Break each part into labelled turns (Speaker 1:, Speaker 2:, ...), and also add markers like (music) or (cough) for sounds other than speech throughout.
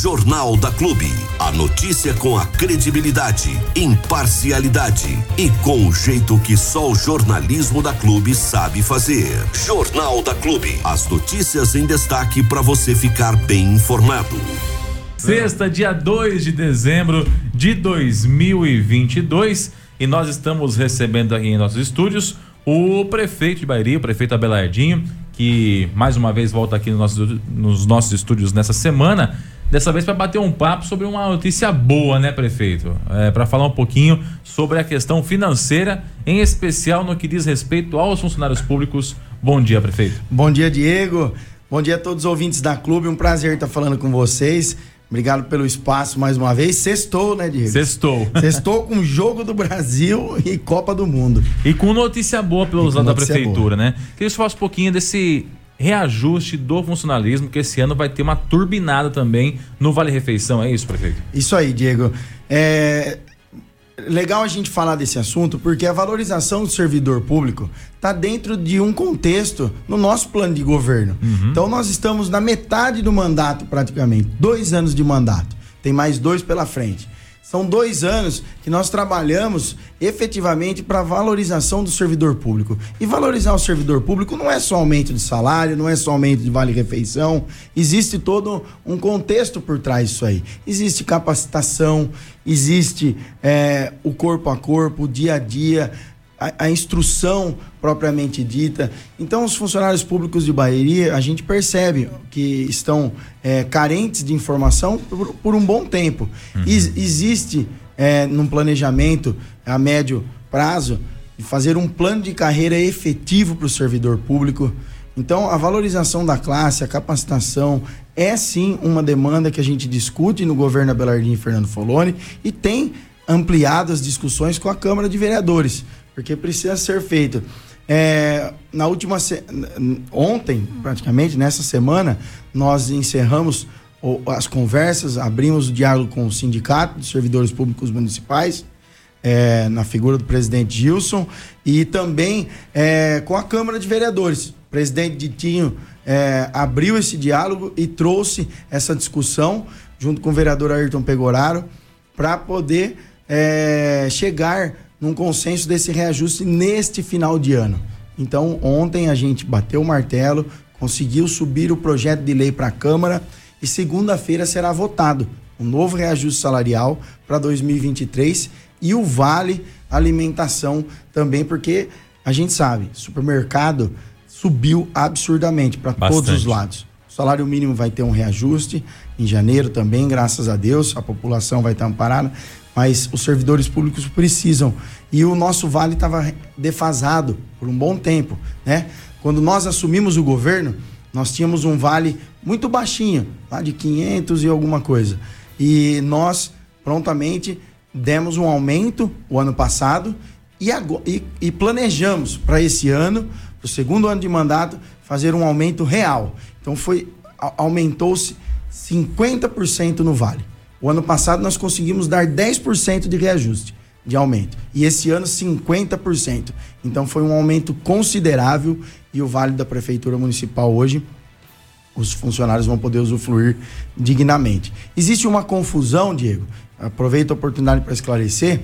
Speaker 1: Jornal da Clube. A notícia com a credibilidade, imparcialidade e com o jeito que só o jornalismo da Clube sabe fazer. Jornal da Clube. As notícias em destaque para você ficar bem informado.
Speaker 2: Sexta, dia 2 de dezembro de 2022, e nós estamos recebendo aqui em nossos estúdios o prefeito de Bairi, o prefeito Abelardinho, que mais uma vez volta aqui nos nossos, nos nossos estúdios nessa semana. Dessa vez para bater um papo sobre uma notícia boa, né, prefeito? É, para falar um pouquinho sobre a questão financeira, em especial no que diz respeito aos funcionários públicos. Bom dia, prefeito.
Speaker 3: Bom dia, Diego. Bom dia a todos os ouvintes da clube. Um prazer estar falando com vocês. Obrigado pelo espaço mais uma vez. Sextou, né, Diego?
Speaker 2: Sextou. (laughs)
Speaker 3: Sextou com Jogo do Brasil e Copa do Mundo.
Speaker 2: E com notícia boa pelos lados da prefeitura, boa. né? Queria que você falasse um pouquinho desse reajuste do funcionalismo, que esse ano vai ter uma turbinada também no Vale Refeição, é isso, prefeito?
Speaker 3: Isso aí, Diego. É, legal a gente falar desse assunto porque a valorização do servidor público está dentro de um contexto no nosso plano de governo. Uhum. Então nós estamos na metade do mandato praticamente, dois anos de mandato. Tem mais dois pela frente. São dois anos que nós trabalhamos efetivamente para valorização do servidor público. E valorizar o servidor público não é só aumento de salário, não é só aumento de vale-refeição. Existe todo um contexto por trás disso aí. Existe capacitação, existe é, o corpo a corpo, o dia a dia, a, a, instrução propriamente dita. Então, os funcionários públicos de Bahia, a gente percebe que estão é, carentes de informação por, por um bom tempo. Uhum. existe, é, num planejamento a médio prazo, fazer um plano de carreira efetivo para o servidor público. Então, a valorização da classe, a capacitação, é sim uma demanda que a gente discute no governo Abelardinho e Fernando Foloni e tem ampliado as discussões com a Câmara de Vereadores porque precisa ser feito. É, na última se... ontem, praticamente nessa semana, nós encerramos as conversas, abrimos o diálogo com o sindicato de servidores públicos municipais, é, na figura do presidente Gilson, e também é, com a Câmara de Vereadores. O presidente Ditinho é, abriu esse diálogo e trouxe essa discussão, junto com o vereador Ayrton Pegoraro, para poder é, chegar num consenso desse reajuste neste final de ano. Então, ontem a gente bateu o martelo, conseguiu subir o projeto de lei para a Câmara e segunda-feira será votado um novo reajuste salarial para 2023 e o vale alimentação também, porque a gente sabe, supermercado subiu absurdamente para todos os lados. O salário mínimo vai ter um reajuste em janeiro também, graças a Deus, a população vai estar amparada mas os servidores públicos precisam. E o nosso vale estava defasado por um bom tempo, né? Quando nós assumimos o governo, nós tínhamos um vale muito baixinho, lá de 500 e alguma coisa. E nós prontamente demos um aumento o ano passado e, e, e planejamos para esse ano, para o segundo ano de mandato, fazer um aumento real. Então foi aumentou-se 50% no vale. O ano passado nós conseguimos dar 10% de reajuste de aumento. E esse ano 50%. Então foi um aumento considerável e o vale da prefeitura municipal hoje os funcionários vão poder usufruir dignamente. Existe uma confusão, Diego. Aproveito a oportunidade para esclarecer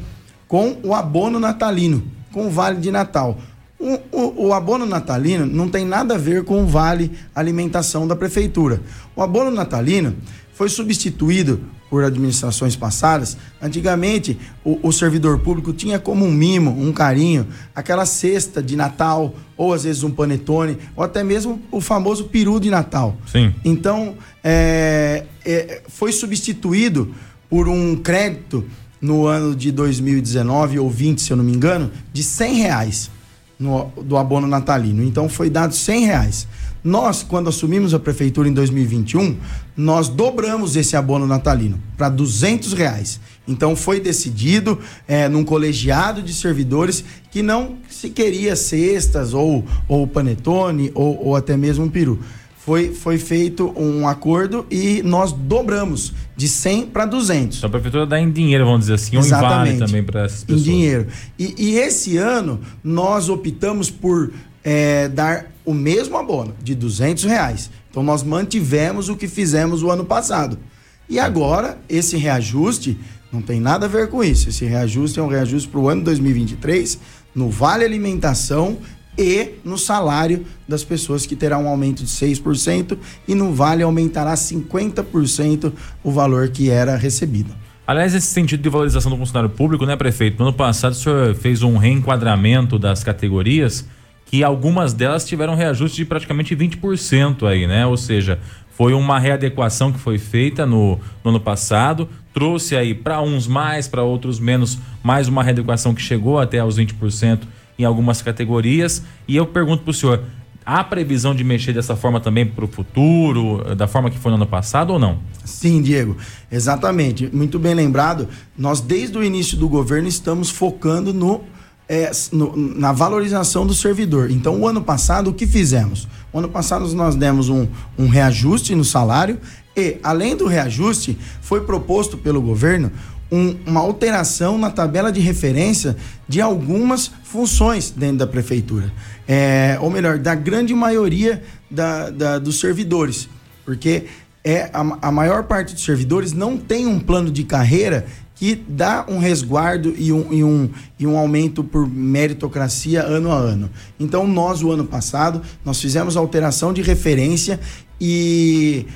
Speaker 3: com o abono natalino, com o vale de Natal. O, o, o, abono natalino não tem nada a ver com o vale alimentação da prefeitura. O abono natalino foi substituído por administrações passadas, antigamente o, o, servidor público tinha como um mimo, um carinho, aquela cesta de Natal, ou às vezes um panetone, ou até mesmo o famoso peru de Natal.
Speaker 2: Sim.
Speaker 3: Então, é, é, foi substituído por um crédito no ano de 2019 ou 20, se eu não me engano, de 100 reais no, do abono natalino. Então, foi dado 100 reais. Nós, quando assumimos a prefeitura em 2021, nós dobramos esse abono natalino para 200 reais. Então foi decidido é, num colegiado de servidores que não se queria cestas ou, ou panetone ou, ou até mesmo um peru. Foi, foi feito um acordo e nós dobramos de 100 para 200.
Speaker 2: Então a prefeitura dá em dinheiro, vamos dizer assim, Exatamente. ou em vale também para essas pessoas.
Speaker 3: Em dinheiro. E, e esse ano nós optamos por é, dar o mesmo abono de 200 reais. Então nós mantivemos o que fizemos o ano passado. E agora, esse reajuste não tem nada a ver com isso. Esse reajuste é um reajuste para o ano 2023 no Vale Alimentação e no salário das pessoas que terá um aumento de 6% e no Vale aumentará 50% o valor que era recebido.
Speaker 2: Aliás, esse sentido de valorização do funcionário público, né, prefeito? No ano passado o senhor fez um reenquadramento das categorias que algumas delas tiveram reajuste de praticamente 20% aí, né? Ou seja, foi uma readequação que foi feita no, no ano passado, trouxe aí para uns mais, para outros menos, mais uma readequação que chegou até aos 20% em algumas categorias. E eu pergunto para o senhor: há previsão de mexer dessa forma também para o futuro, da forma que foi no ano passado ou não?
Speaker 3: Sim, Diego, exatamente. Muito bem lembrado. Nós, desde o início do governo, estamos focando no, é, no, na valorização do servidor. Então, o ano passado, o que fizemos? O ano passado, nós demos um, um reajuste no salário e, além do reajuste, foi proposto pelo governo um, uma alteração na tabela de referência de algumas funções dentro da prefeitura. É, ou melhor, da grande maioria da, da, dos servidores. Porque é, a, a maior parte dos servidores não tem um plano de carreira que dá um resguardo e um, e um, e um aumento por meritocracia ano a ano. Então, nós, o ano passado, nós fizemos alteração de referência e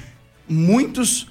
Speaker 3: muitos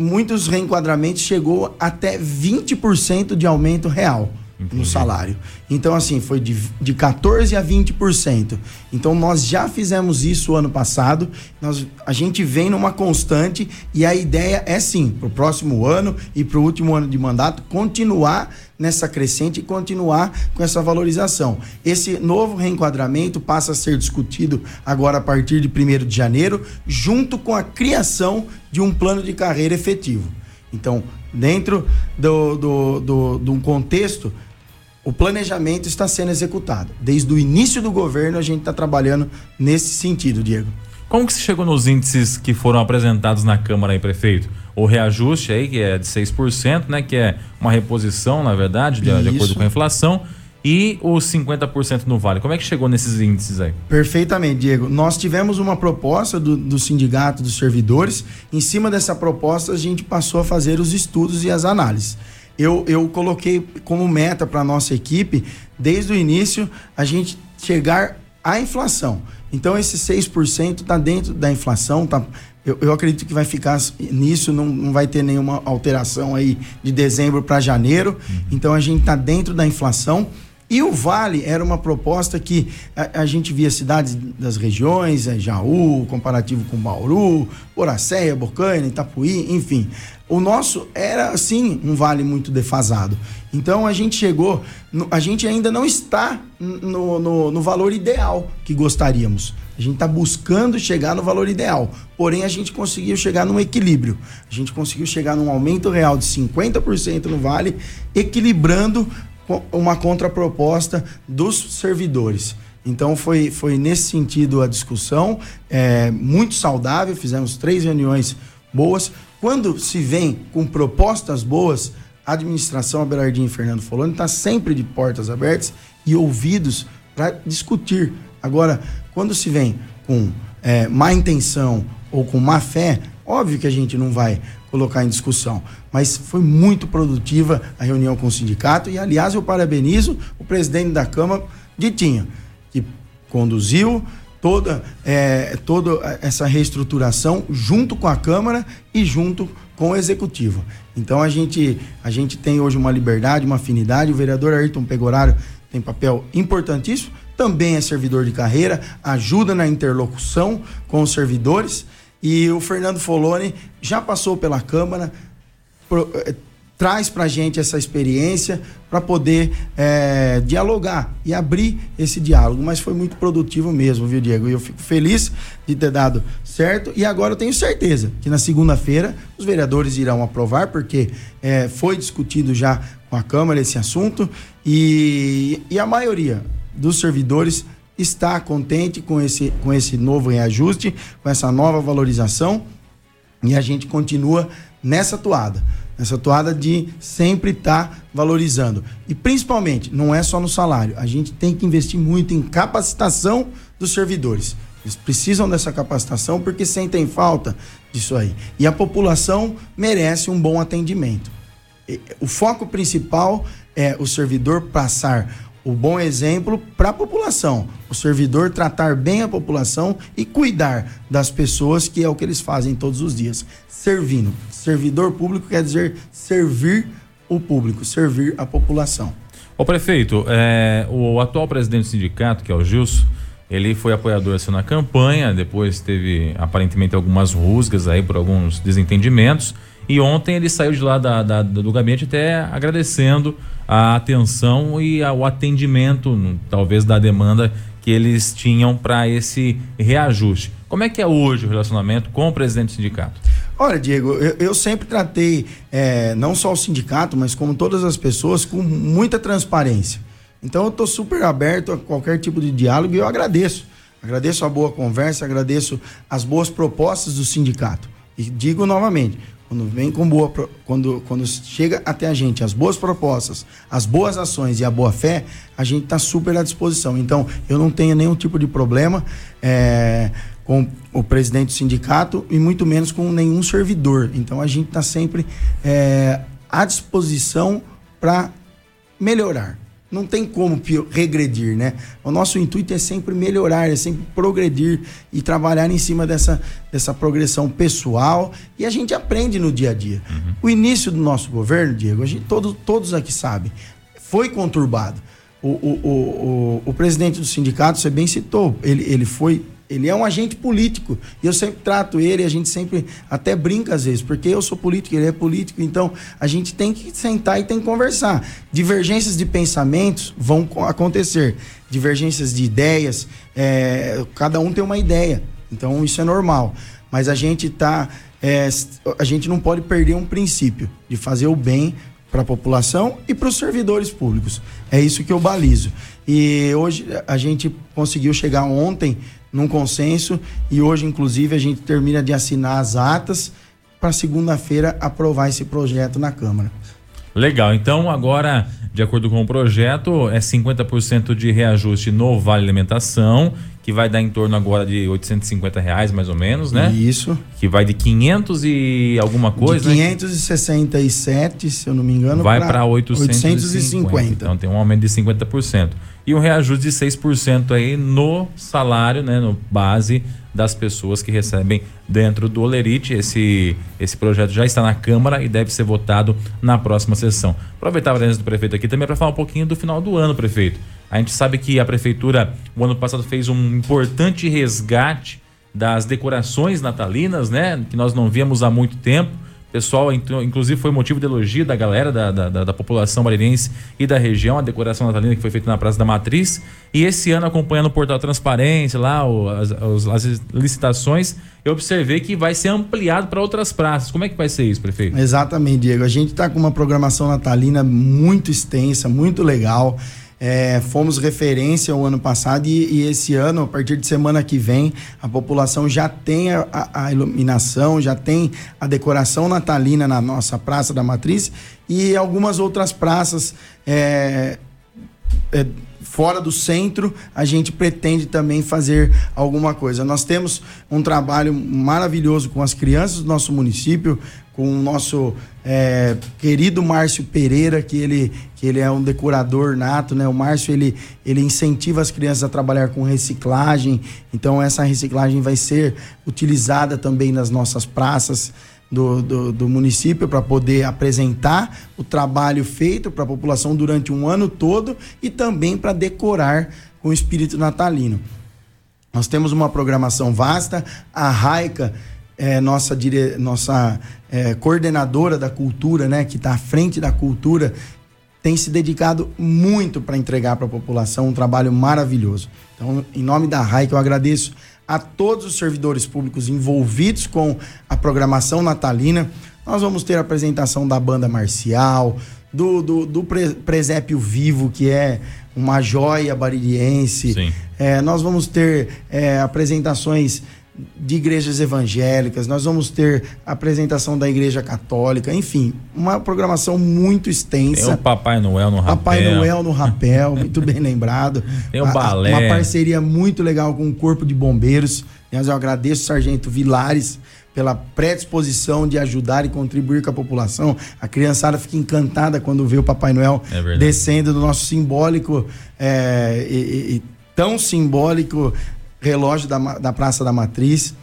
Speaker 3: muitos reenquadramentos chegou até 20% de aumento real. Entendi. no salário. Então, assim, foi de, de 14% a 20%. Então, nós já fizemos isso ano passado, nós, a gente vem numa constante e a ideia é sim, para o próximo ano e para o último ano de mandato, continuar nessa crescente e continuar com essa valorização. Esse novo reenquadramento passa a ser discutido agora a partir de 1 de janeiro, junto com a criação de um plano de carreira efetivo. Então, dentro do, do, do, de um contexto o planejamento está sendo executado. Desde o início do governo, a gente está trabalhando nesse sentido, Diego.
Speaker 2: Como que se chegou nos índices que foram apresentados na Câmara aí, prefeito? O reajuste aí, que é de 6%, né? Que é uma reposição, na verdade, de, de acordo com a inflação. E os 50% no Vale. Como é que chegou nesses índices aí?
Speaker 3: Perfeitamente, Diego. Nós tivemos uma proposta do, do sindicato dos servidores. Em cima dessa proposta, a gente passou a fazer os estudos e as análises eu, eu coloquei como meta para nossa equipe, desde o início, a gente chegar à inflação. Então, esse 6% está dentro da inflação, tá, eu, eu, acredito que vai ficar nisso, não, não vai ter nenhuma alteração aí de dezembro para janeiro. Uhum. Então, a gente está dentro da inflação. E o Vale era uma proposta que a, a gente via cidades das regiões, é, Jaú, comparativo com Bauru, Boracéia, Bocaina, Itapuí, enfim. O nosso era, sim, um vale muito defasado. Então a gente chegou, a gente ainda não está no, no, no valor ideal que gostaríamos. A gente está buscando chegar no valor ideal. Porém, a gente conseguiu chegar num equilíbrio. A gente conseguiu chegar num aumento real de 50% no vale, equilibrando uma contraproposta dos servidores. Então foi, foi nesse sentido a discussão, é, muito saudável, fizemos três reuniões boas. Quando se vem com propostas boas, a administração Abelardinho e Fernando Foloni está sempre de portas abertas e ouvidos para discutir. Agora, quando se vem com é, má intenção ou com má fé, óbvio que a gente não vai colocar em discussão. Mas foi muito produtiva a reunião com o sindicato e, aliás, eu parabenizo o presidente da Câmara, Ditinho, que conduziu toda, é, toda essa reestruturação junto com a Câmara e junto com o Executivo. Então a gente, a gente tem hoje uma liberdade, uma afinidade. O vereador Ayrton Pegorário tem papel importantíssimo, também é servidor de carreira, ajuda na interlocução com os servidores e o Fernando Foloni já passou pela Câmara, pro, eh, traz para gente essa experiência para poder é, dialogar e abrir esse diálogo. Mas foi muito produtivo mesmo, viu, Diego? E eu fico feliz de ter dado certo. E agora eu tenho certeza que na segunda-feira os vereadores irão aprovar, porque é, foi discutido já com a Câmara esse assunto e, e a maioria dos servidores está contente com esse, com esse novo reajuste, com essa nova valorização e a gente continua nessa toada. Nessa toada de sempre estar tá valorizando. E principalmente, não é só no salário, a gente tem que investir muito em capacitação dos servidores. Eles precisam dessa capacitação porque sentem falta disso aí. E a população merece um bom atendimento. O foco principal é o servidor passar o bom exemplo para a população. O servidor tratar bem a população e cuidar das pessoas, que é o que eles fazem todos os dias, servindo. Servidor público quer dizer servir o público, servir a população.
Speaker 2: O prefeito, é, o atual presidente do sindicato, que é o Gilson, ele foi apoiador assim, na campanha, depois teve aparentemente algumas rusgas aí por alguns desentendimentos. E ontem ele saiu de lá da, da, do gabinete até agradecendo a atenção e o atendimento, talvez, da demanda que eles tinham para esse reajuste. Como é que é hoje o relacionamento com o presidente do sindicato?
Speaker 3: Olha, Diego, eu, eu sempre tratei é, não só o sindicato, mas como todas as pessoas, com muita transparência. Então eu estou super aberto a qualquer tipo de diálogo e eu agradeço. Agradeço a boa conversa, agradeço as boas propostas do sindicato. E digo novamente, quando vem com boa quando, quando chega até a gente as boas propostas, as boas ações e a boa fé, a gente está super à disposição. Então, eu não tenho nenhum tipo de problema é, com o presidente do sindicato e muito menos com nenhum servidor. Então, a gente está sempre é, à disposição para melhorar não tem como regredir, né? O nosso intuito é sempre melhorar, é sempre progredir e trabalhar em cima dessa, dessa progressão pessoal e a gente aprende no dia a dia. Uhum. O início do nosso governo, Diego, a gente, todo, todos aqui sabem, foi conturbado. O, o, o, o, o presidente do sindicato, você bem citou, ele, ele foi ele é um agente político. E eu sempre trato ele, a gente sempre até brinca às vezes, porque eu sou político, ele é político, então a gente tem que sentar e tem que conversar. Divergências de pensamentos vão acontecer, divergências de ideias, é, cada um tem uma ideia. Então isso é normal. Mas a gente tá. É, a gente não pode perder um princípio de fazer o bem para a população e para os servidores públicos. É isso que eu balizo. E hoje a gente conseguiu chegar ontem num consenso e hoje, inclusive, a gente termina de assinar as atas para segunda-feira aprovar esse projeto na Câmara.
Speaker 2: Legal. Então, agora, de acordo com o projeto, é 50% de reajuste no Vale Alimentação, que vai dar em torno agora de 850 reais, mais ou menos, né?
Speaker 3: Isso.
Speaker 2: Que vai de 500 e alguma coisa.
Speaker 3: De 567, né? se eu não me engano,
Speaker 2: vai para 850. 850. Então tem um aumento de 50% e um reajuste de 6% aí no salário, né, no base das pessoas que recebem dentro do Olerite. Esse, esse projeto já está na Câmara e deve ser votado na próxima sessão. Aproveitar a presença do prefeito aqui também para falar um pouquinho do final do ano, prefeito. A gente sabe que a prefeitura, o ano passado, fez um importante resgate das decorações natalinas, né? Que nós não víamos há muito tempo pessoal, inclusive foi motivo de elogio da galera, da, da, da, população marinense e da região, a decoração natalina que foi feita na Praça da Matriz. E esse ano, acompanhando o portal Transparência, lá, o, as, as, licitações, eu observei que vai ser ampliado para outras praças. Como é que vai ser isso, prefeito?
Speaker 3: Exatamente, Diego. A gente está com uma programação natalina muito extensa, muito legal. É, fomos referência o ano passado e, e, esse ano, a partir de semana que vem, a população já tem a, a, iluminação, já tem a decoração natalina na nossa Praça da Matriz e algumas outras praças. É, é, fora do centro, a gente pretende também fazer alguma coisa. Nós temos um trabalho maravilhoso com as crianças do nosso município, com o nosso é, querido Márcio Pereira, que ele, que ele é um decorador nato, né? O Márcio, ele, ele incentiva as crianças a trabalhar com reciclagem, então essa reciclagem vai ser utilizada também nas nossas praças do, do, do município para poder apresentar o trabalho feito para a população durante um ano todo e também para decorar com o espírito natalino. Nós temos uma programação vasta, a Raica é, nossa, dire... nossa é, coordenadora da cultura, né, que está à frente da cultura, tem se dedicado muito para entregar para a população um trabalho maravilhoso. Então, em nome da RAI, eu agradeço a todos os servidores públicos envolvidos com a programação natalina. Nós vamos ter a apresentação da banda marcial, do, do, do Presépio Vivo, que é uma joia baririense. É, nós vamos ter é, apresentações de igrejas evangélicas, nós vamos ter apresentação da igreja católica, enfim, uma programação muito extensa. Tem
Speaker 2: o Papai Noel no rapel.
Speaker 3: Papai Noel no rapel, muito bem lembrado. (laughs)
Speaker 2: Tem o balé.
Speaker 3: Uma parceria muito legal com o Corpo de Bombeiros. Aliás, eu agradeço o Sargento Vilares pela predisposição de ajudar e contribuir com a população. A criançada fica encantada quando vê o Papai Noel é descendo do nosso simbólico é, e, e, tão simbólico relógio da, da Praça da Matriz.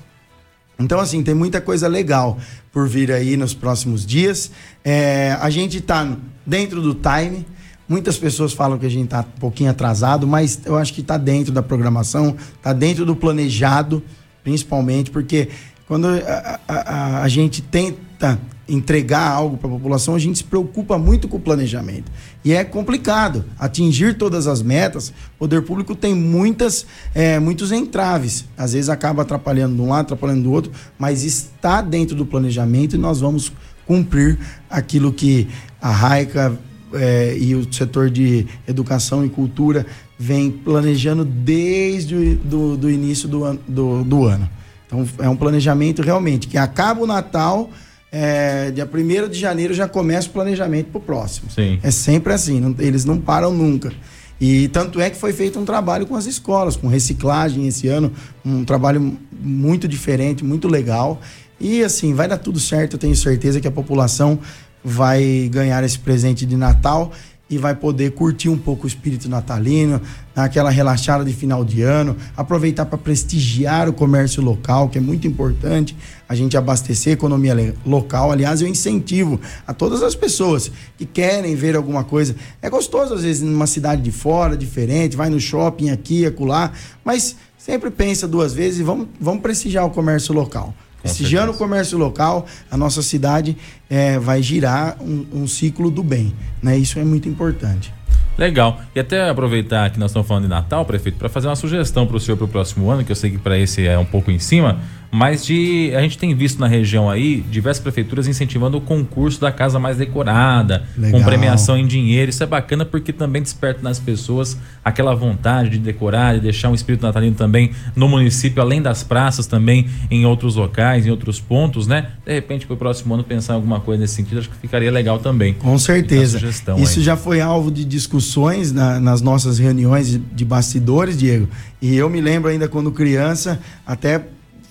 Speaker 3: Então, assim, tem muita coisa legal por vir aí nos próximos dias. É, a gente está dentro do time. Muitas pessoas falam que a gente está um pouquinho atrasado, mas eu acho que está dentro da programação, está dentro do planejado, principalmente, porque quando a, a, a gente tenta entregar algo para a população, a gente se preocupa muito com o planejamento. E é complicado atingir todas as metas. O poder público tem muitas, é, muitos entraves. Às vezes acaba atrapalhando de um lado, atrapalhando do outro, mas está dentro do planejamento e nós vamos cumprir aquilo que a Raica é, e o setor de educação e cultura vem planejando desde o do, do início do, do, do ano. Então é um planejamento realmente que acaba o Natal, é, dia 1 de janeiro já começa o planejamento para o próximo.
Speaker 2: Sim.
Speaker 3: É sempre assim, não, eles não param nunca. E tanto é que foi feito um trabalho com as escolas, com reciclagem esse ano, um trabalho muito diferente, muito legal. E assim, vai dar tudo certo, eu tenho certeza que a população vai ganhar esse presente de Natal e vai poder curtir um pouco o espírito natalino, aquela relaxada de final de ano, aproveitar para prestigiar o comércio local, que é muito importante, a gente abastecer a economia local. Aliás, eu incentivo a todas as pessoas que querem ver alguma coisa. É gostoso, às vezes, numa cidade de fora, diferente, vai no shopping aqui, acolá, mas sempre pensa duas vezes e vamos, vamos prestigiar o comércio local. Prestigiando o comércio local, a nossa cidade é, vai girar um, um, ciclo do bem. Né? Isso é muito importante.
Speaker 2: Legal. E até aproveitar que nós estamos falando de Natal, prefeito, para fazer uma sugestão para o senhor para o próximo ano, que eu sei que para esse é um pouco em cima, mas de a gente tem visto na região aí diversas prefeituras incentivando o concurso da casa mais decorada, Legal. com premiação em dinheiro. Isso é bacana porque também desperta nas pessoas aquela vontade de decorar, de deixar um espírito natalino também no município, além das praças, também em outros locais, em outros pontos, né? De repente, para o próximo ano pensar em alguma coisa nesse sentido, acho que ficaria legal também.
Speaker 3: Com certeza. Isso aí. já foi alvo de discussões na, nas nossas reuniões de bastidores, Diego. E eu me lembro ainda quando criança, até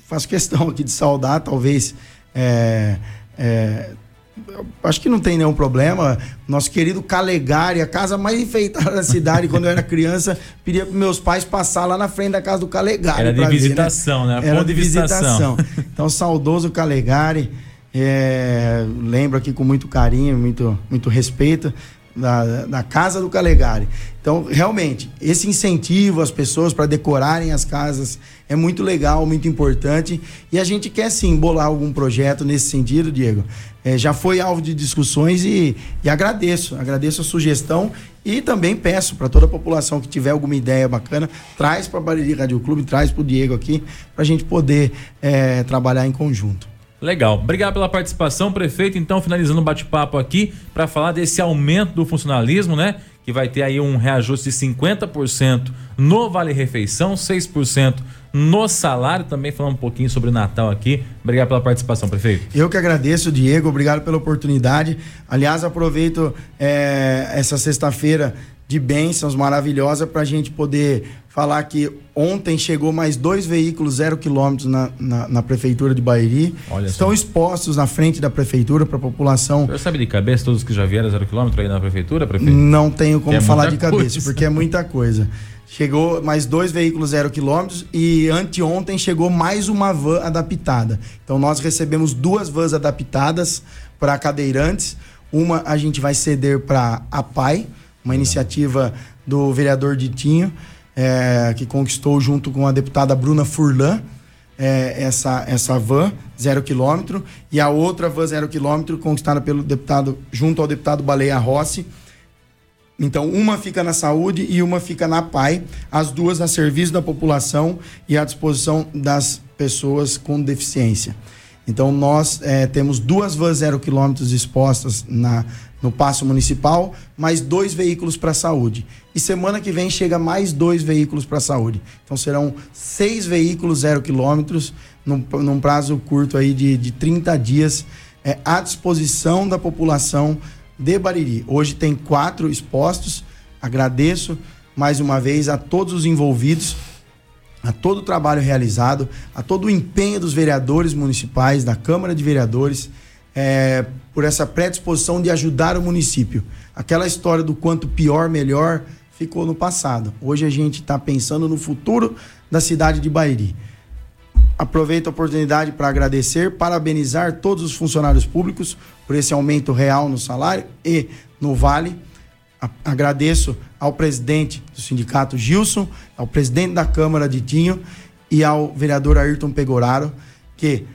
Speaker 3: faço questão aqui de saudar, talvez. É, é, acho que não tem nenhum problema. Nosso querido Calegari, a casa mais enfeitada da cidade, quando eu era criança, pedia para meus pais passar lá na frente da casa do Calegari.
Speaker 2: Era de visitação,
Speaker 3: ver, né? né? Era de visitação. Então, saudoso Calegari. É, lembro aqui com muito carinho, muito, muito respeito da, da casa do Calegari. Então, realmente, esse incentivo às pessoas para decorarem as casas é muito legal, muito importante. E a gente quer sim bolar algum projeto nesse sentido, Diego. É, já foi alvo de discussões e, e agradeço, agradeço a sugestão e também peço para toda a população que tiver alguma ideia bacana, traz para a Bariri Rádio Clube, traz para o Diego aqui, para a gente poder é, trabalhar em conjunto.
Speaker 2: Legal. Obrigado pela participação, prefeito. Então, finalizando o bate-papo aqui para falar desse aumento do funcionalismo, né? Que vai ter aí um reajuste de 50% no Vale Refeição, 6% no salário. Também falando um pouquinho sobre Natal aqui. Obrigado pela participação, prefeito.
Speaker 3: Eu que agradeço, Diego. Obrigado pela oportunidade. Aliás, aproveito é, essa sexta-feira de bênçãos maravilhosa para a gente poder falar que ontem chegou mais dois veículos zero quilômetros na, na, na, prefeitura de Bairi. Olha Estão expostos na frente da prefeitura para a população.
Speaker 2: Você sabe de cabeça todos que já vieram zero quilômetro aí na prefeitura, prefeito?
Speaker 3: Não tenho como é falar de cabeça, coisa. porque é muita coisa. Chegou mais dois veículos zero quilômetros e anteontem chegou mais uma van adaptada. Então nós recebemos duas vans adaptadas para cadeirantes. Uma a gente vai ceder para a PAI, uma iniciativa do vereador Ditinho, é, que conquistou junto com a deputada Bruna Furlan é, essa, essa van zero quilômetro e a outra van zero quilômetro conquistada pelo deputado junto ao deputado Baleia Rossi. Então, uma fica na saúde e uma fica na PAI, as duas a serviço da população e à disposição das pessoas com deficiência. Então, nós é, temos duas vans zero quilômetros expostas na, no passo municipal, mais dois veículos para a saúde. E semana que vem chega mais dois veículos para a saúde. Então serão seis veículos zero quilômetros num, num prazo curto aí de, de 30 dias, é, à disposição da população de Bariri. Hoje tem quatro expostos. Agradeço mais uma vez a todos os envolvidos, a todo o trabalho realizado, a todo o empenho dos vereadores municipais, da Câmara de Vereadores, é, por essa predisposição de ajudar o município. Aquela história do quanto pior, melhor, ficou no passado. Hoje a gente está pensando no futuro da cidade de Bairi. Aproveito a oportunidade para agradecer, parabenizar todos os funcionários públicos por esse aumento real no salário e no Vale. Agradeço ao presidente do sindicato Gilson, ao presidente da Câmara de Tinho e ao vereador Ayrton Pegoraro, que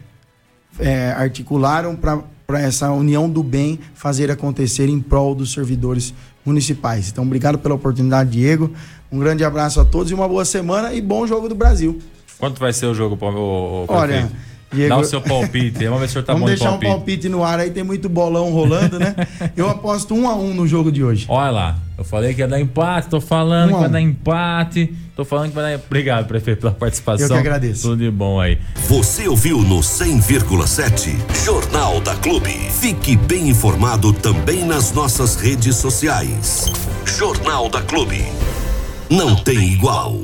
Speaker 3: é, articularam para essa união do bem fazer acontecer em prol dos servidores municipais. Então, obrigado pela oportunidade, Diego. Um grande abraço a todos e uma boa semana e bom jogo do Brasil.
Speaker 2: Quanto vai ser o jogo, o,
Speaker 3: o Olha,
Speaker 2: Diego, Dá o seu palpite. Vamos ver se o senhor tá
Speaker 3: Vamos
Speaker 2: bom
Speaker 3: deixar palpite. um palpite no ar aí, tem muito bolão rolando, né? (laughs) Eu aposto um a um no jogo de hoje.
Speaker 2: Olha lá, eu falei que ia dar empate, tô falando um que vai dar empate. Tô falando que vai dar. Obrigado, prefeito, pela participação. Eu
Speaker 3: que agradeço.
Speaker 2: Tudo de bom aí.
Speaker 1: Você ouviu no 100,7 Jornal da Clube. Fique bem informado também nas nossas redes sociais. Jornal da Clube. Não tem igual.